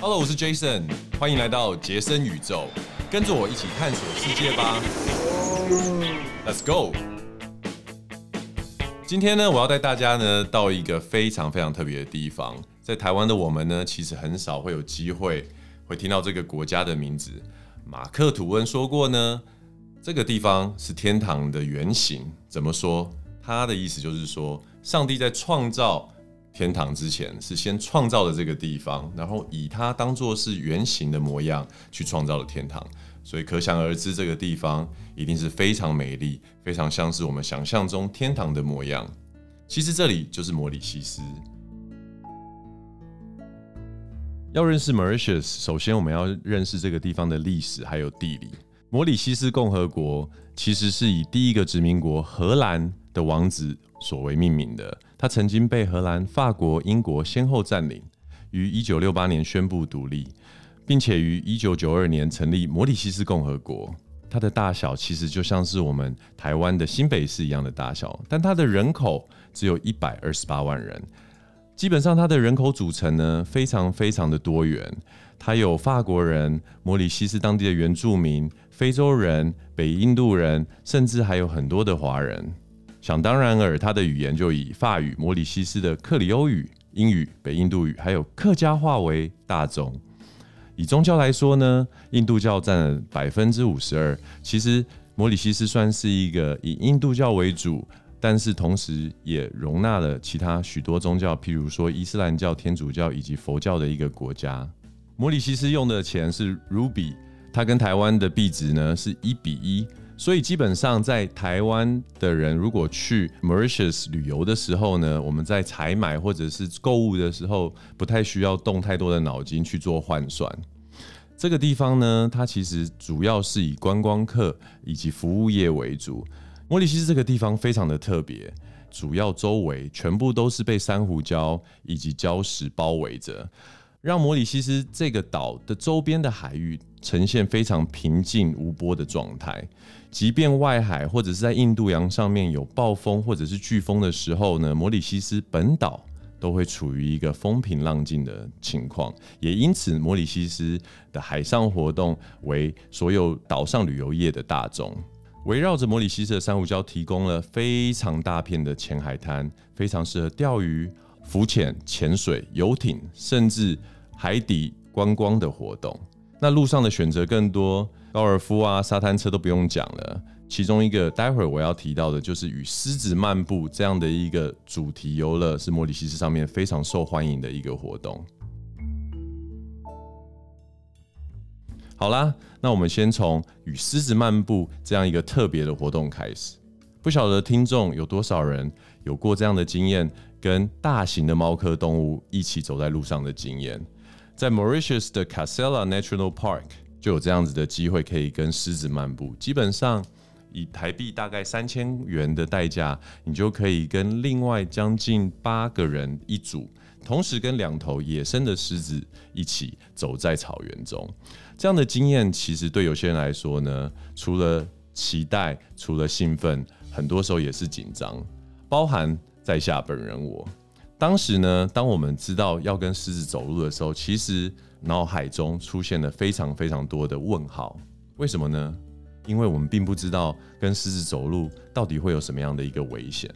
Hello，我是 Jason，欢迎来到杰森宇宙，跟着我一起探索世界吧。Let's go！今天呢，我要带大家呢到一个非常非常特别的地方，在台湾的我们呢，其实很少会有机会会听到这个国家的名字。马克吐温说过呢，这个地方是天堂的原型。怎么说？他的意思就是说，上帝在创造。天堂之前是先创造了这个地方，然后以它当做是原型的模样去创造了天堂，所以可想而知，这个地方一定是非常美丽，非常像是我们想象中天堂的模样。其实这里就是摩里西斯。要认识 Mauritius，首先我们要认识这个地方的历史还有地理。摩里西斯共和国其实是以第一个殖民国荷兰的王子所为命名的。它曾经被荷兰、法国、英国先后占领，于一九六八年宣布独立，并且于一九九二年成立摩里西斯共和国。它的大小其实就像是我们台湾的新北市一样的大小，但它的人口只有一百二十八万人。基本上，它的人口组成呢非常非常的多元，它有法国人、摩里西斯当地的原住民、非洲人、北印度人，甚至还有很多的华人。想当然尔，他的语言就以法语、摩里西斯的克里欧语、英语、北印度语，还有客家话为大宗。以宗教来说呢，印度教占了百分之五十二。其实摩里西斯算是一个以印度教为主，但是同时也容纳了其他许多宗教，譬如说伊斯兰教、天主教以及佛教的一个国家。摩里西斯用的钱是 Ruby，它跟台湾的币值呢是一比一。所以基本上，在台湾的人如果去 Mauritius 旅游的时候呢，我们在采买或者是购物的时候，不太需要动太多的脑筋去做换算。这个地方呢，它其实主要是以观光客以及服务业为主。摩里西斯这个地方非常的特别，主要周围全部都是被珊瑚礁以及礁石包围着。让摩里西斯这个岛的周边的海域呈现非常平静无波的状态，即便外海或者是在印度洋上面有暴风或者是飓风的时候呢，摩里西斯本岛都会处于一个风平浪静的情况。也因此，摩里西斯的海上活动为所有岛上旅游业的大众。围绕着摩里西斯的珊瑚礁，提供了非常大片的浅海滩，非常适合钓鱼。浮潜、潜水、游艇，甚至海底观光的活动。那路上的选择更多，高尔夫啊、沙滩车都不用讲了。其中一个待会儿我要提到的，就是与狮子漫步这样的一个主题游乐，是莫里西斯上面非常受欢迎的一个活动。好啦，那我们先从与狮子漫步这样一个特别的活动开始。不晓得听众有多少人有过这样的经验？跟大型的猫科动物一起走在路上的经验，在 Mauritius 的 Casella National Park 就有这样子的机会，可以跟狮子漫步。基本上以台币大概三千元的代价，你就可以跟另外将近八个人一组，同时跟两头野生的狮子一起走在草原中。这样的经验其实对有些人来说呢，除了期待，除了兴奋，很多时候也是紧张，包含。在下本人我，当时呢，当我们知道要跟狮子走路的时候，其实脑海中出现了非常非常多的问号。为什么呢？因为我们并不知道跟狮子走路到底会有什么样的一个危险。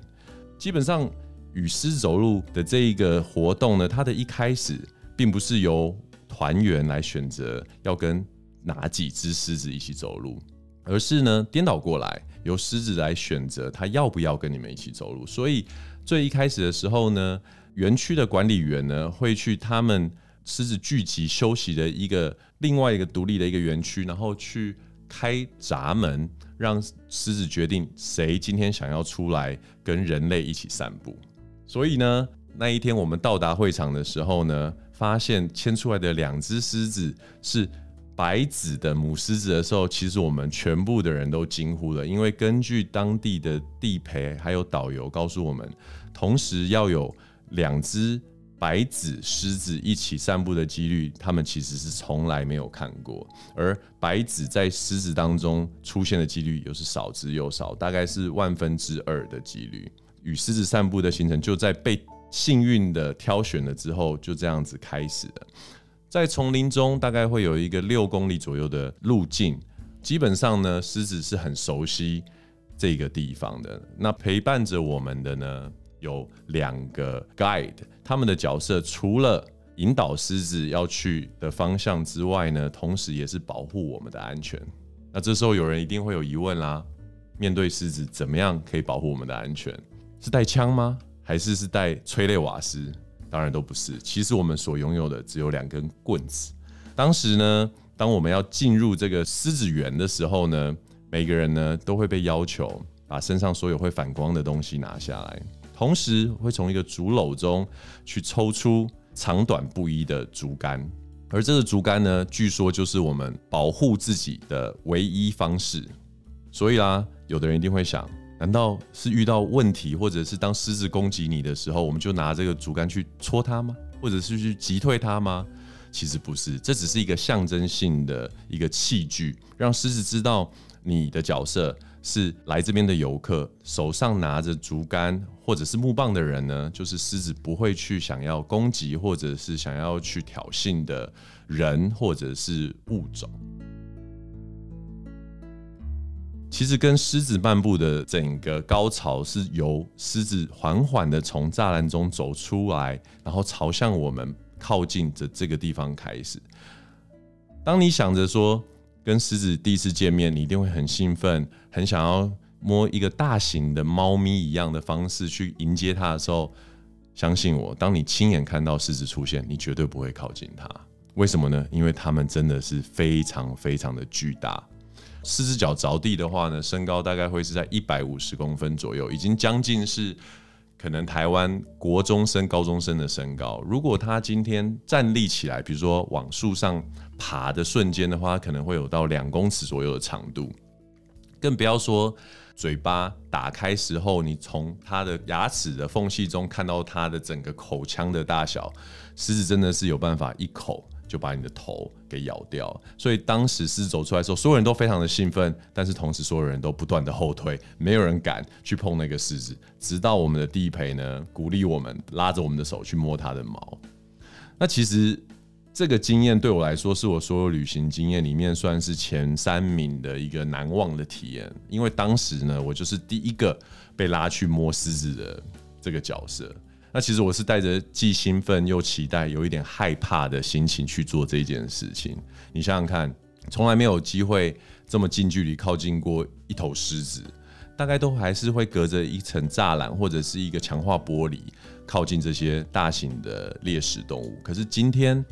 基本上，与狮子走路的这一个活动呢，它的一开始并不是由团员来选择要跟哪几只狮子一起走路，而是呢颠倒过来，由狮子来选择它要不要跟你们一起走路。所以。最一开始的时候呢，园区的管理员呢会去他们狮子聚集休息的一个另外一个独立的一个园区，然后去开闸门，让狮子决定谁今天想要出来跟人类一起散步。所以呢，那一天我们到达会场的时候呢，发现牵出来的两只狮子是。白子的母狮子的时候，其实我们全部的人都惊呼了，因为根据当地的地陪还有导游告诉我们，同时要有两只白子狮子一起散步的几率，他们其实是从来没有看过。而白子在狮子当中出现的几率又是少之又少，大概是万分之二的几率。与狮子散步的行程就在被幸运的挑选了之后，就这样子开始了。在丛林中大概会有一个六公里左右的路径，基本上呢，狮子是很熟悉这个地方的。那陪伴着我们的呢，有两个 guide，他们的角色除了引导狮子要去的方向之外呢，同时也是保护我们的安全。那这时候有人一定会有疑问啦：面对狮子，怎么样可以保护我们的安全？是带枪吗？还是是带催泪瓦斯？当然都不是。其实我们所拥有的只有两根棍子。当时呢，当我们要进入这个狮子园的时候呢，每个人呢都会被要求把身上所有会反光的东西拿下来，同时会从一个竹篓中去抽出长短不一的竹竿，而这个竹竿呢，据说就是我们保护自己的唯一方式。所以啦，有的人一定会想。难道是遇到问题，或者是当狮子攻击你的时候，我们就拿这个竹竿去戳它吗？或者是去击退它吗？其实不是，这只是一个象征性的一个器具，让狮子知道你的角色是来这边的游客，手上拿着竹竿或者是木棒的人呢，就是狮子不会去想要攻击或者是想要去挑衅的人或者是物种。其实跟狮子漫步的整个高潮是由狮子缓缓的从栅栏中走出来，然后朝向我们靠近的这个地方开始。当你想着说跟狮子第一次见面，你一定会很兴奋，很想要摸一个大型的猫咪一样的方式去迎接它的时候，相信我，当你亲眼看到狮子出现，你绝对不会靠近它。为什么呢？因为它们真的是非常非常的巨大。四只脚着地的话呢，身高大概会是在一百五十公分左右，已经将近是可能台湾国中生、高中生的身高。如果他今天站立起来，比如说往树上爬的瞬间的话，可能会有到两公尺左右的长度。更不要说嘴巴打开时候，你从它的牙齿的缝隙中看到它的整个口腔的大小，狮子真的是有办法一口。就把你的头给咬掉，所以当时狮子走出来的时候，所有人都非常的兴奋，但是同时所有人都不断的后退，没有人敢去碰那个狮子，直到我们的地陪呢鼓励我们，拉着我们的手去摸它的毛。那其实这个经验对我来说，是我所有旅行经验里面算是前三名的一个难忘的体验，因为当时呢，我就是第一个被拉去摸狮子的这个角色。那其实我是带着既兴奋又期待，有一点害怕的心情去做这件事情。你想想看，从来没有机会这么近距离靠近过一头狮子，大概都还是会隔着一层栅栏或者是一个强化玻璃靠近这些大型的猎食动物。可是今天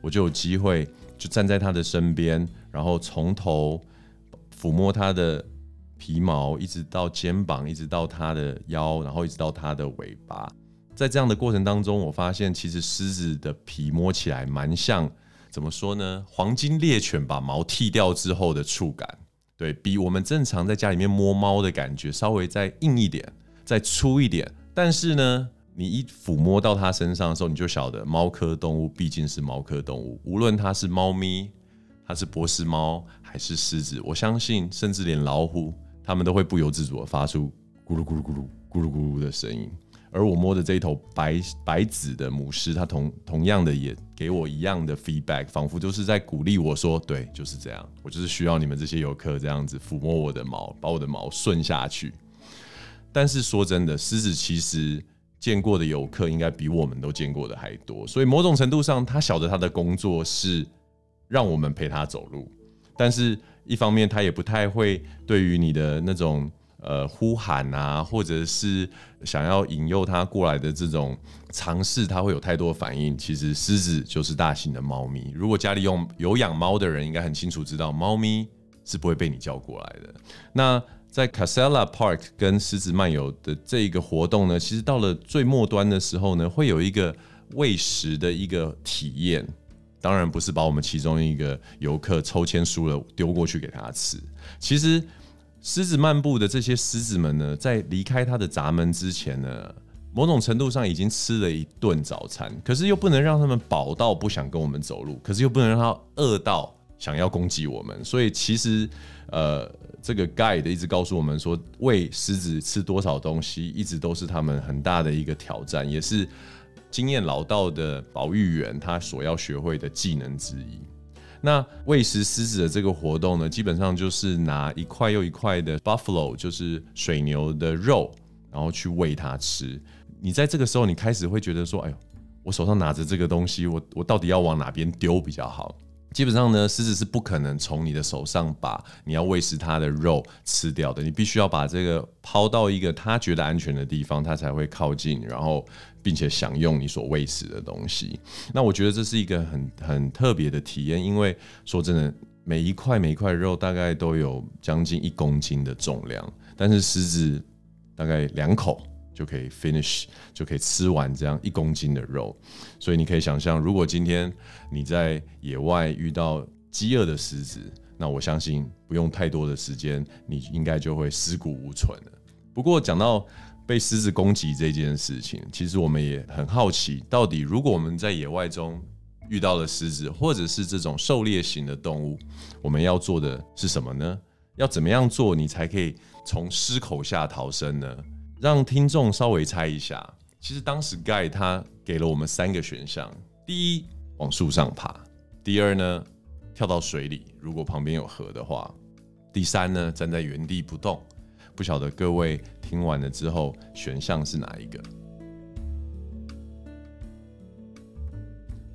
我就有机会，就站在它的身边，然后从头抚摸它的皮毛，一直到肩膀，一直到它的腰，然后一直到它的尾巴。在这样的过程当中，我发现其实狮子的皮摸起来蛮像，怎么说呢？黄金猎犬把毛剃掉之后的触感，对比我们正常在家里面摸猫的感觉稍微再硬一点，再粗一点。但是呢，你一抚摸到它身上的时候，你就晓得猫科动物毕竟是猫科动物，无论它是猫咪，它是波斯猫还是狮子，我相信甚至连老虎，它们都会不由自主的发出咕噜咕噜咕噜咕噜咕噜的声音。而我摸的这一头白白子的母狮，它同同样的也给我一样的 feedback，仿佛就是在鼓励我说：“对，就是这样，我就是需要你们这些游客这样子抚摸我的毛，把我的毛顺下去。”但是说真的，狮子其实见过的游客应该比我们都见过的还多，所以某种程度上，他晓得他的工作是让我们陪他走路，但是一方面他也不太会对于你的那种。呃，呼喊啊，或者是想要引诱它过来的这种尝试，它会有太多反应。其实狮子就是大型的猫咪。如果家里用有养猫的人，应该很清楚知道，猫咪是不会被你叫过来的。那在 Casella Park 跟狮子漫游的这一个活动呢，其实到了最末端的时候呢，会有一个喂食的一个体验。当然不是把我们其中一个游客抽签输了丢过去给他吃，其实。狮子漫步的这些狮子们呢，在离开它的闸门之前呢，某种程度上已经吃了一顿早餐，可是又不能让他们饱到不想跟我们走路，可是又不能让它饿到想要攻击我们。所以其实，呃，这个 guide 一直告诉我们说，喂狮子吃多少东西，一直都是他们很大的一个挑战，也是经验老道的保育员他所要学会的技能之一。那喂食狮子的这个活动呢，基本上就是拿一块又一块的 buffalo，就是水牛的肉，然后去喂它吃。你在这个时候，你开始会觉得说：“哎呦，我手上拿着这个东西，我我到底要往哪边丢比较好？”基本上呢，狮子是不可能从你的手上把你要喂食它的肉吃掉的。你必须要把这个抛到一个它觉得安全的地方，它才会靠近，然后并且享用你所喂食的东西。那我觉得这是一个很很特别的体验，因为说真的，每一块每一块肉大概都有将近一公斤的重量，但是狮子大概两口。就可以 finish，就可以吃完这样一公斤的肉，所以你可以想象，如果今天你在野外遇到饥饿的狮子，那我相信不用太多的时间，你应该就会尸骨无存了。不过讲到被狮子攻击这件事情，其实我们也很好奇，到底如果我们在野外中遇到了狮子，或者是这种狩猎型的动物，我们要做的是什么呢？要怎么样做，你才可以从狮口下逃生呢？让听众稍微猜一下，其实当时 Guy 他给了我们三个选项：第一，往树上爬；第二呢，跳到水里，如果旁边有河的话；第三呢，站在原地不动。不晓得各位听完了之后，选项是哪一个？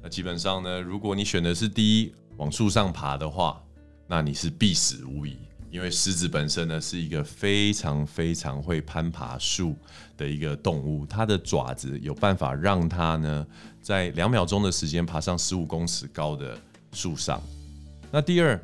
那基本上呢，如果你选的是第一，往树上爬的话，那你是必死无疑。因为狮子本身呢是一个非常非常会攀爬树的一个动物，它的爪子有办法让它呢在两秒钟的时间爬上十五公尺高的树上。那第二，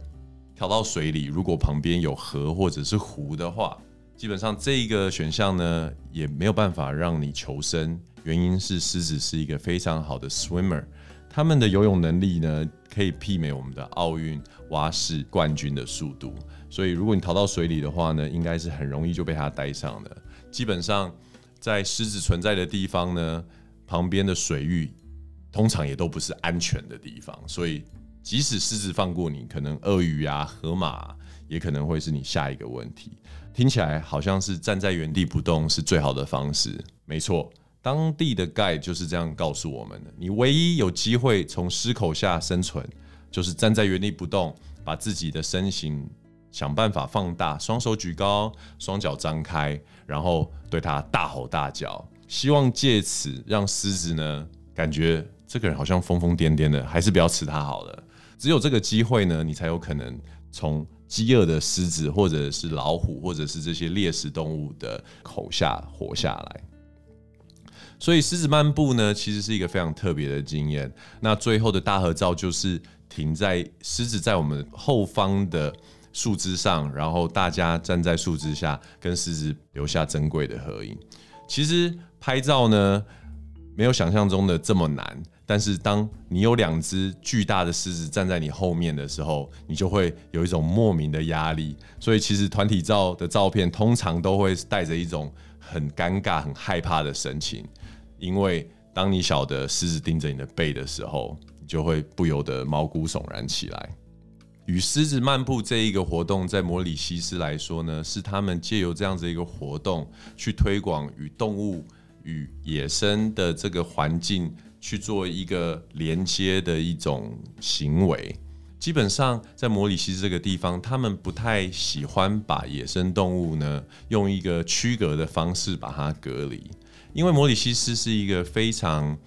跳到水里，如果旁边有河或者是湖的话，基本上这一个选项呢也没有办法让你求生，原因是狮子是一个非常好的 swimmer，他们的游泳能力呢可以媲美我们的奥运蛙式冠军的速度。所以，如果你逃到水里的话呢，应该是很容易就被它带上的。基本上，在狮子存在的地方呢，旁边的水域通常也都不是安全的地方。所以，即使狮子放过你，可能鳄鱼啊、河马也可能会是你下一个问题。听起来好像是站在原地不动是最好的方式。没错，当地的盖就是这样告诉我们的：你唯一有机会从狮口下生存，就是站在原地不动，把自己的身形。想办法放大，双手举高，双脚张开，然后对他大吼大叫，希望借此让狮子呢感觉这个人好像疯疯癫癫的，还是不要吃他好了。只有这个机会呢，你才有可能从饥饿的狮子，或者是老虎，或者是这些猎食动物的口下活下来。所以狮子漫步呢，其实是一个非常特别的经验。那最后的大合照就是停在狮子在我们后方的。树枝上，然后大家站在树枝下，跟狮子留下珍贵的合影。其实拍照呢，没有想象中的这么难。但是当你有两只巨大的狮子站在你后面的时候，你就会有一种莫名的压力。所以其实团体照的照片通常都会带着一种很尴尬、很害怕的神情，因为当你晓得狮子盯着你的背的时候，你就会不由得毛骨悚然起来。与狮子漫步这一个活动，在摩里西斯来说呢，是他们借由这样子一个活动，去推广与动物与野生的这个环境去做一个连接的一种行为。基本上，在摩里西斯这个地方，他们不太喜欢把野生动物呢用一个区隔的方式把它隔离，因为摩里西斯是一个非常。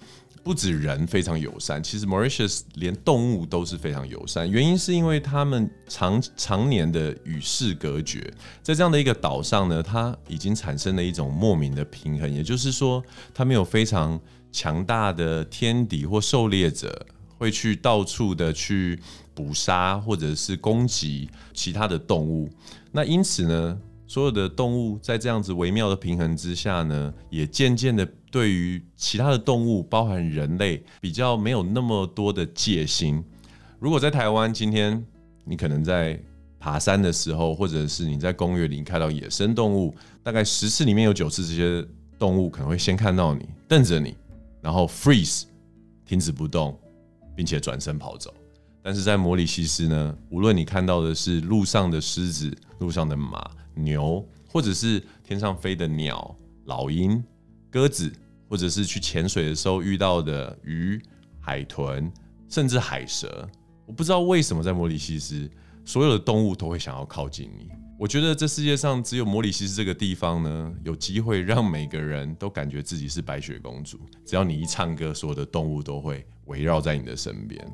不止人非常友善，其实 Mauritius 连动物都是非常友善。原因是因为他们常常年的与世隔绝，在这样的一个岛上呢，它已经产生了一种莫名的平衡。也就是说，它没有非常强大的天敌或狩猎者会去到处的去捕杀或者是攻击其他的动物。那因此呢？所有的动物在这样子微妙的平衡之下呢，也渐渐的对于其他的动物，包含人类，比较没有那么多的戒心。如果在台湾，今天你可能在爬山的时候，或者是你在公园里看到野生动物，大概十次里面有九次，这些动物可能会先看到你，瞪着你，然后 freeze 停止不动，并且转身跑走。但是在摩里西斯呢，无论你看到的是路上的狮子、路上的马。牛，或者是天上飞的鸟、老鹰、鸽子，或者是去潜水的时候遇到的鱼、海豚，甚至海蛇。我不知道为什么在摩里西斯，所有的动物都会想要靠近你。我觉得这世界上只有摩里西斯这个地方呢，有机会让每个人都感觉自己是白雪公主。只要你一唱歌，所有的动物都会围绕在你的身边。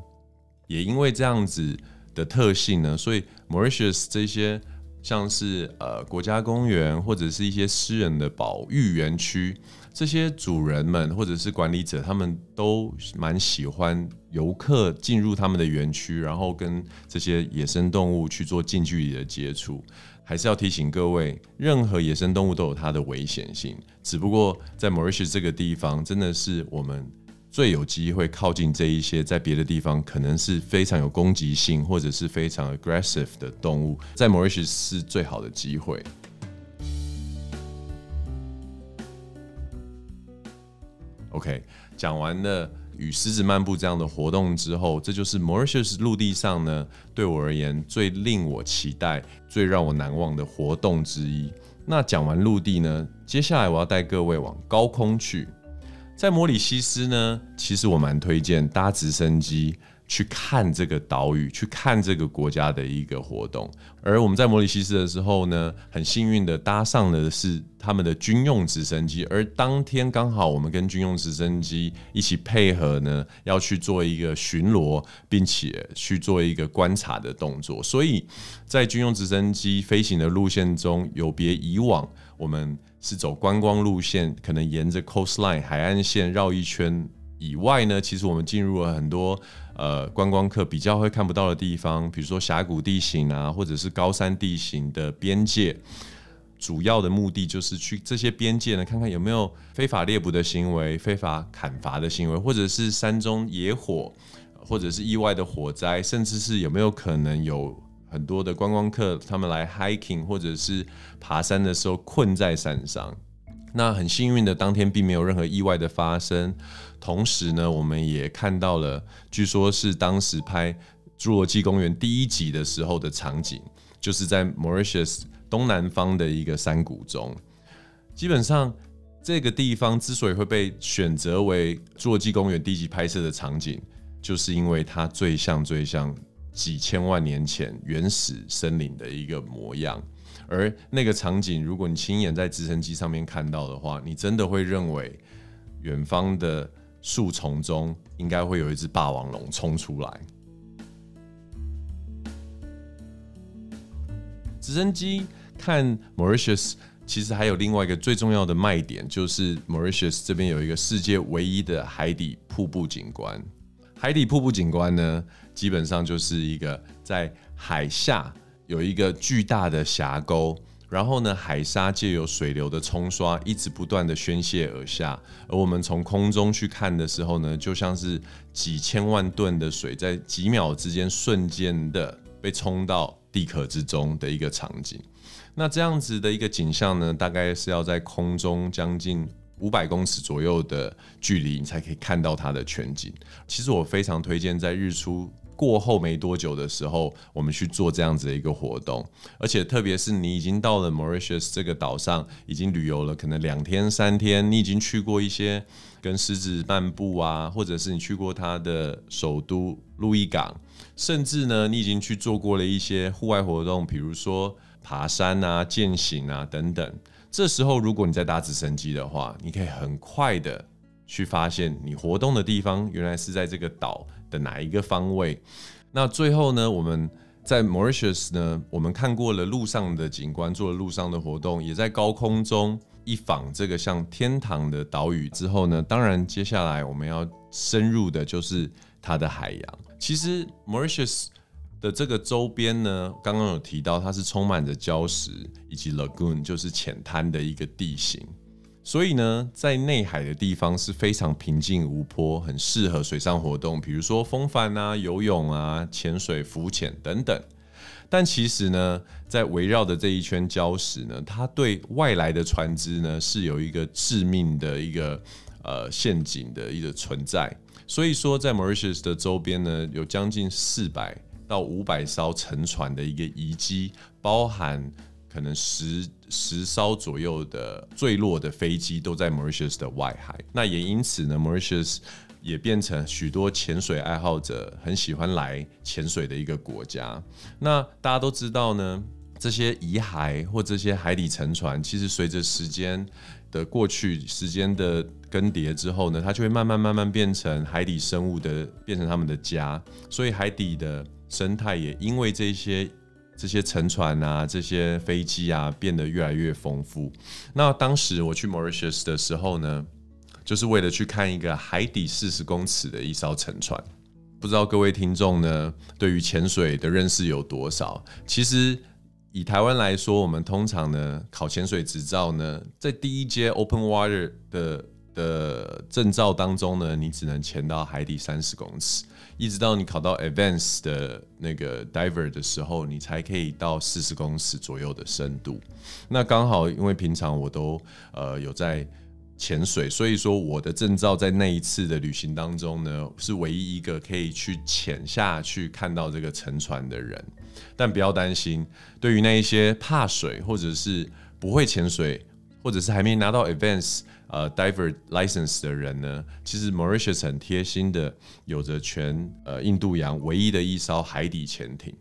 也因为这样子的特性呢，所以 Mauritius 这些像是呃国家公园或者是一些私人的保育园区。这些主人们或者是管理者，他们都蛮喜欢游客进入他们的园区，然后跟这些野生动物去做近距离的接触。还是要提醒各位，任何野生动物都有它的危险性，只不过在 Mauritius 这个地方，真的是我们最有机会靠近这一些在别的地方可能是非常有攻击性或者是非常 aggressive 的动物，在 Mauritius 是最好的机会。OK，讲完了与狮子漫步这样的活动之后，这就是 Mauritius 陆地上呢，对我而言最令我期待、最让我难忘的活动之一。那讲完陆地呢，接下来我要带各位往高空去。在摩里西斯呢，其实我蛮推荐搭直升机。去看这个岛屿，去看这个国家的一个活动。而我们在摩里西斯的时候呢，很幸运的搭上的是他们的军用直升机。而当天刚好我们跟军用直升机一起配合呢，要去做一个巡逻，并且去做一个观察的动作。所以在军用直升机飞行的路线中，有别以往，我们是走观光路线，可能沿着 coastline 海岸线绕一圈以外呢，其实我们进入了很多。呃，观光客比较会看不到的地方，比如说峡谷地形啊，或者是高山地形的边界，主要的目的就是去这些边界呢，看看有没有非法猎捕的行为、非法砍伐的行为，或者是山中野火，或者是意外的火灾，甚至是有没有可能有很多的观光客他们来 hiking 或者是爬山的时候困在山上。那很幸运的，当天并没有任何意外的发生。同时呢，我们也看到了，据说是当时拍《侏罗纪公园》第一集的时候的场景，就是在 Mauritius 东南方的一个山谷中。基本上，这个地方之所以会被选择为《侏罗纪公园》第一集拍摄的场景，就是因为它最像、最像几千万年前原始森林的一个模样。而那个场景，如果你亲眼在直升机上面看到的话，你真的会认为远方的树丛中应该会有一只霸王龙冲出来。直升机看 Mauritius，其实还有另外一个最重要的卖点，就是 Mauritius 这边有一个世界唯一的海底瀑布景观。海底瀑布景观呢，基本上就是一个在海下。有一个巨大的峡沟，然后呢，海沙借由水流的冲刷，一直不断的宣泄而下。而我们从空中去看的时候呢，就像是几千万吨的水在几秒之间瞬间的被冲到地壳之中的一个场景。那这样子的一个景象呢，大概是要在空中将近五百公尺左右的距离，你才可以看到它的全景。其实我非常推荐在日出。过后没多久的时候，我们去做这样子的一个活动，而且特别是你已经到了 Mauritius 这个岛上，已经旅游了可能两天三天，你已经去过一些跟狮子漫步啊，或者是你去过它的首都路易港，甚至呢，你已经去做过了一些户外活动，比如说爬山啊、健行啊等等。这时候，如果你在搭直升机的话，你可以很快的去发现你活动的地方原来是在这个岛。的哪一个方位？那最后呢？我们在 Mauritius 呢？我们看过了路上的景观，做了路上的活动，也在高空中一访这个像天堂的岛屿之后呢？当然，接下来我们要深入的就是它的海洋。其实 Mauritius 的这个周边呢，刚刚有提到，它是充满着礁石以及 lagoon，就是浅滩的一个地形。所以呢，在内海的地方是非常平静无波，很适合水上活动，比如说风帆啊、游泳啊、潜水、浮潜等等。但其实呢，在围绕的这一圈礁石呢，它对外来的船只呢是有一个致命的一个呃陷阱的一个存在。所以说，在 Mauritius 的周边呢，有将近四百到五百艘沉船的一个遗迹，包含可能十十艘左右的坠落的飞机都在 Mauritius 的外海。那也因此呢，Mauritius 也变成许多潜水爱好者很喜欢来潜水的一个国家。那大家都知道呢，这些遗骸或这些海底沉船，其实随着时间的过去，时间的更迭之后呢，它就会慢慢慢慢变成海底生物的，变成他们的家。所以海底的生态也因为这些。这些沉船啊，这些飞机啊，变得越来越丰富。那当时我去 Mauritius 的时候呢，就是为了去看一个海底四十公尺的一艘沉船。不知道各位听众呢，对于潜水的认识有多少？其实以台湾来说，我们通常呢考潜水执照呢，在第一阶 Open Water 的的证照当中呢，你只能潜到海底三十公尺。一直到你考到 Advanced 的那个 Diver 的时候，你才可以到四十公尺左右的深度。那刚好，因为平常我都呃有在潜水，所以说我的证照在那一次的旅行当中呢，是唯一一个可以去潜下去看到这个沉船的人。但不要担心，对于那一些怕水或者是不会潜水，或者是还没拿到 Advanced。呃，diver license 的人呢，其实 Mauritius 很贴心的，有着全呃印度洋唯一的一艘海底潜艇。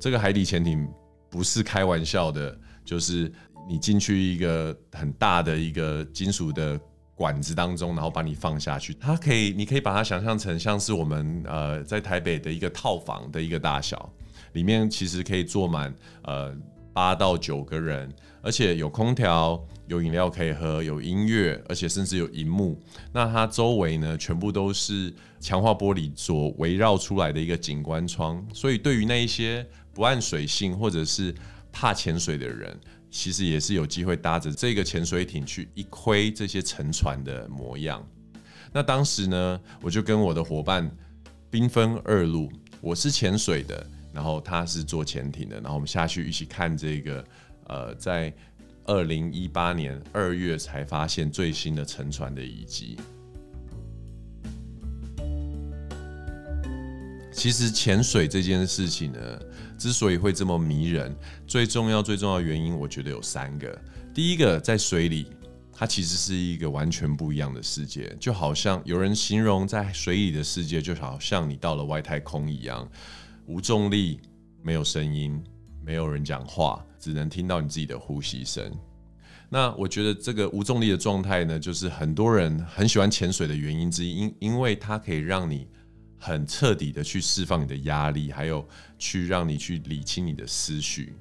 这个海底潜艇不是开玩笑的，就是你进去一个很大的一个金属的管子当中，然后把你放下去。它可以，你可以把它想象成像是我们呃在台北的一个套房的一个大小，里面其实可以坐满呃八到九个人，而且有空调。有饮料可以喝，有音乐，而且甚至有荧幕。那它周围呢，全部都是强化玻璃所围绕出来的一个景观窗。所以，对于那一些不按水性或者是怕潜水的人，其实也是有机会搭着这个潜水艇去一窥这些沉船的模样。那当时呢，我就跟我的伙伴兵分二路，我是潜水的，然后他是做潜艇的，然后我们下去一起看这个呃在。二零一八年二月才发现最新的沉船的遗迹。其实潜水这件事情呢，之所以会这么迷人，最重要最重要的原因，我觉得有三个。第一个，在水里，它其实是一个完全不一样的世界，就好像有人形容在水里的世界，就好像你到了外太空一样，无重力，没有声音，没有人讲话。只能听到你自己的呼吸声。那我觉得这个无重力的状态呢，就是很多人很喜欢潜水的原因之一，因因为它可以让你很彻底的去释放你的压力，还有去让你去理清你的思绪。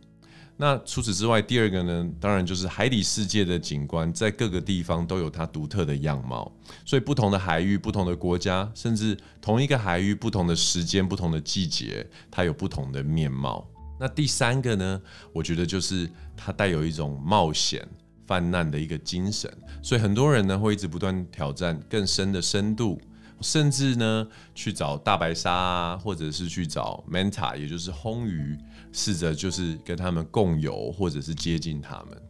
那除此之外，第二个呢，当然就是海底世界的景观，在各个地方都有它独特的样貌。所以不同的海域、不同的国家，甚至同一个海域、不同的时间、不同的季节，它有不同的面貌。那第三个呢？我觉得就是它带有一种冒险泛滥的一个精神，所以很多人呢会一直不断挑战更深的深度，甚至呢去找大白鲨啊，或者是去找 manta，也就是红鱼，试着就是跟他们共游，或者是接近他们。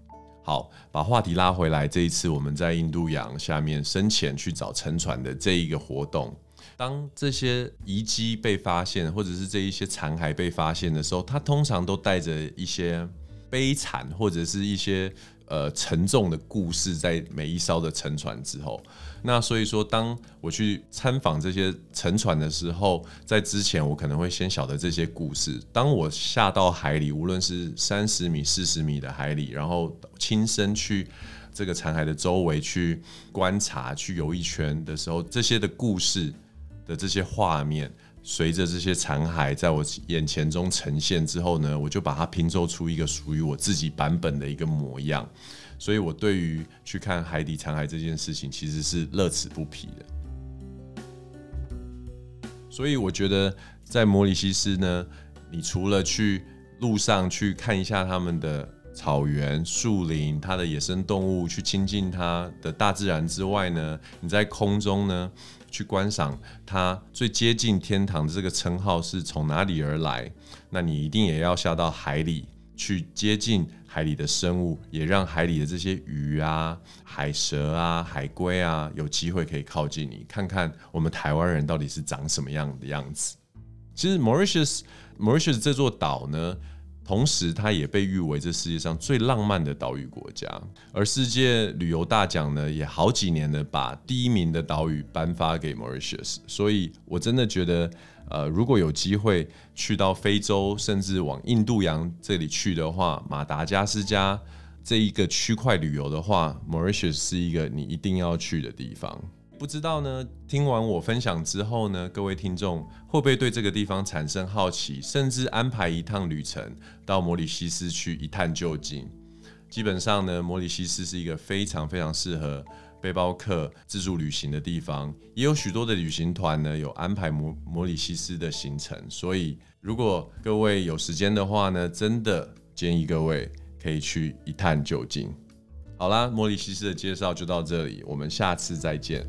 好，把话题拉回来，这一次我们在印度洋下面深潜去找沉船的这一个活动。当这些遗迹被发现，或者是这一些残骸被发现的时候，它通常都带着一些悲惨或者是一些呃沉重的故事在每一艘的沉船之后。那所以说，当我去参访这些沉船的时候，在之前我可能会先晓得这些故事。当我下到海里，无论是三十米、四十米的海里，然后亲身去这个残骸的周围去观察、去游一圈的时候，这些的故事。的这些画面，随着这些残骸在我眼前中呈现之后呢，我就把它拼凑出一个属于我自己版本的一个模样。所以，我对于去看海底残骸这件事情，其实是乐此不疲的。所以，我觉得在摩里西斯呢，你除了去路上去看一下他们的草原、树林、它的野生动物，去亲近它的大自然之外呢，你在空中呢。去观赏它最接近天堂的这个称号是从哪里而来？那你一定也要下到海里去接近海里的生物，也让海里的这些鱼啊、海蛇啊、海龟啊有机会可以靠近你，看看我们台湾人到底是长什么样的样子。其实 Mauritius Mauritius 这座岛呢。同时它也被誉为这世界上最浪漫的岛屿国家。而世界旅游大奖呢，也好几年的把第一名的岛屿颁发给 Mauritius。所以我真的觉得，呃，如果有机会去到非洲，甚至往印度洋这里去的话，马达加斯加这一个区块旅游的话，Mauritius 是一个你一定要去的地方。不知道呢？听完我分享之后呢，各位听众会不会对这个地方产生好奇，甚至安排一趟旅程到摩里西斯去一探究竟？基本上呢，摩里西斯是一个非常非常适合背包客自助旅行的地方，也有许多的旅行团呢有安排摩摩里西斯的行程。所以，如果各位有时间的话呢，真的建议各位可以去一探究竟。好啦，摩里西斯的介绍就到这里，我们下次再见。